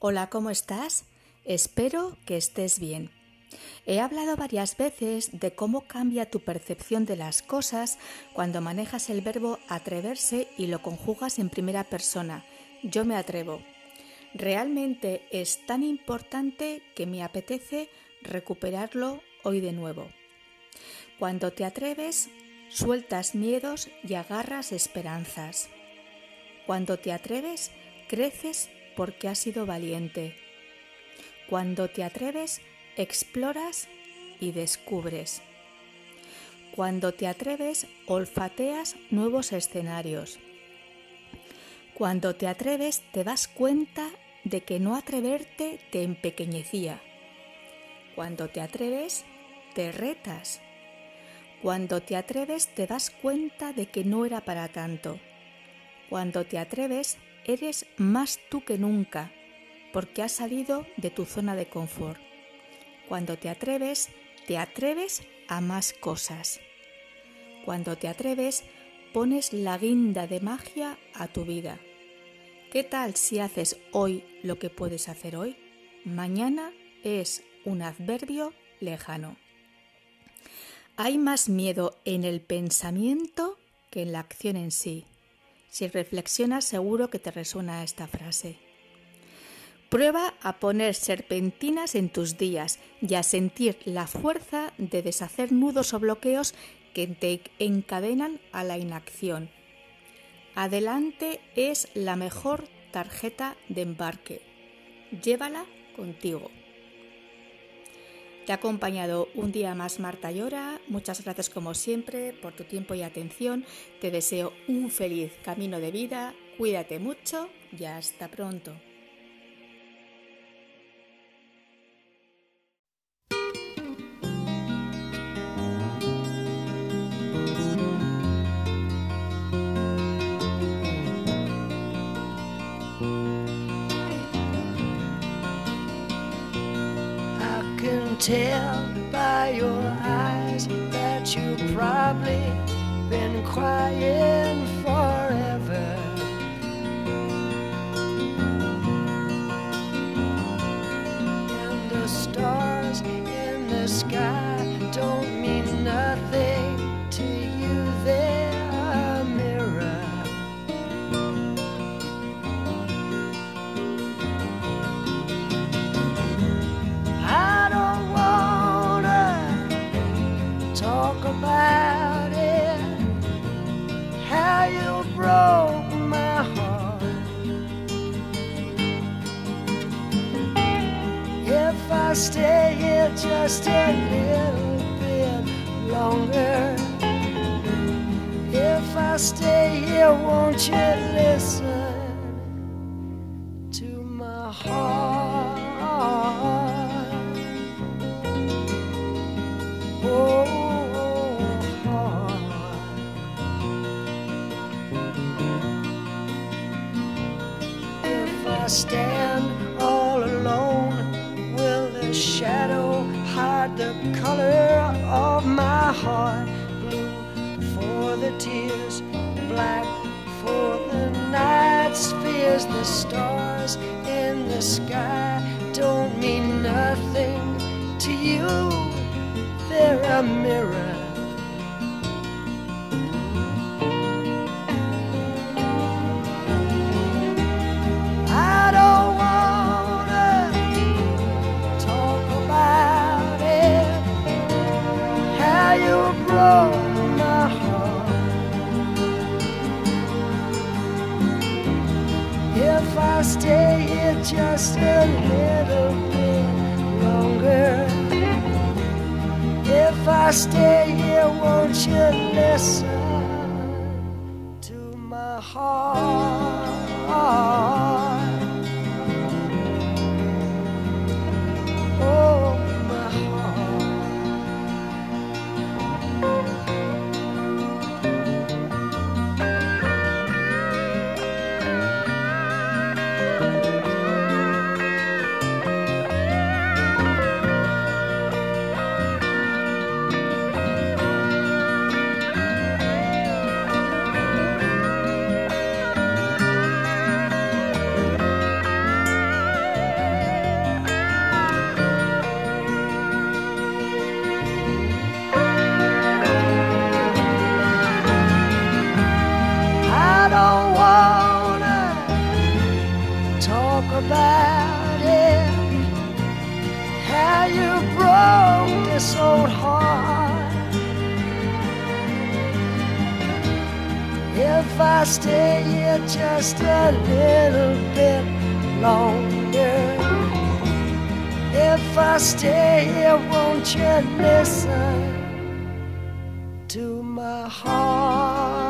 Hola, ¿cómo estás? Espero que estés bien. He hablado varias veces de cómo cambia tu percepción de las cosas cuando manejas el verbo atreverse y lo conjugas en primera persona. Yo me atrevo. Realmente es tan importante que me apetece recuperarlo hoy de nuevo. Cuando te atreves, sueltas miedos y agarras esperanzas. Cuando te atreves, creces porque has sido valiente. Cuando te atreves, exploras y descubres. Cuando te atreves, olfateas nuevos escenarios. Cuando te atreves, te das cuenta de que no atreverte te empequeñecía. Cuando te atreves, te retas. Cuando te atreves, te das cuenta de que no era para tanto. Cuando te atreves, eres más tú que nunca, porque has salido de tu zona de confort. Cuando te atreves, te atreves a más cosas. Cuando te atreves, pones la guinda de magia a tu vida. ¿Qué tal si haces hoy lo que puedes hacer hoy? Mañana es un adverbio lejano. Hay más miedo en el pensamiento que en la acción en sí. Si reflexionas seguro que te resuena esta frase. Prueba a poner serpentinas en tus días y a sentir la fuerza de deshacer nudos o bloqueos que te encadenan a la inacción. Adelante es la mejor tarjeta de embarque. Llévala contigo. Te ha acompañado un día más Marta Llora. Muchas gracias como siempre por tu tiempo y atención. Te deseo un feliz camino de vida. Cuídate mucho y hasta pronto. Tell by your eyes that you've probably been crying forever. I stay here just a little bit longer. If I stay here, won't you listen to my heart? Oh, heart. If I stand hide the color of my heart? Blue for the tears, black for the night's fears. The stars in the sky don't mean nothing to you. They're a mirror. You broke my heart. If I stay here just a little bit longer. If I stay here, won't you listen to my heart? If I stay here just a little bit longer. If I stay here, won't you listen to my heart?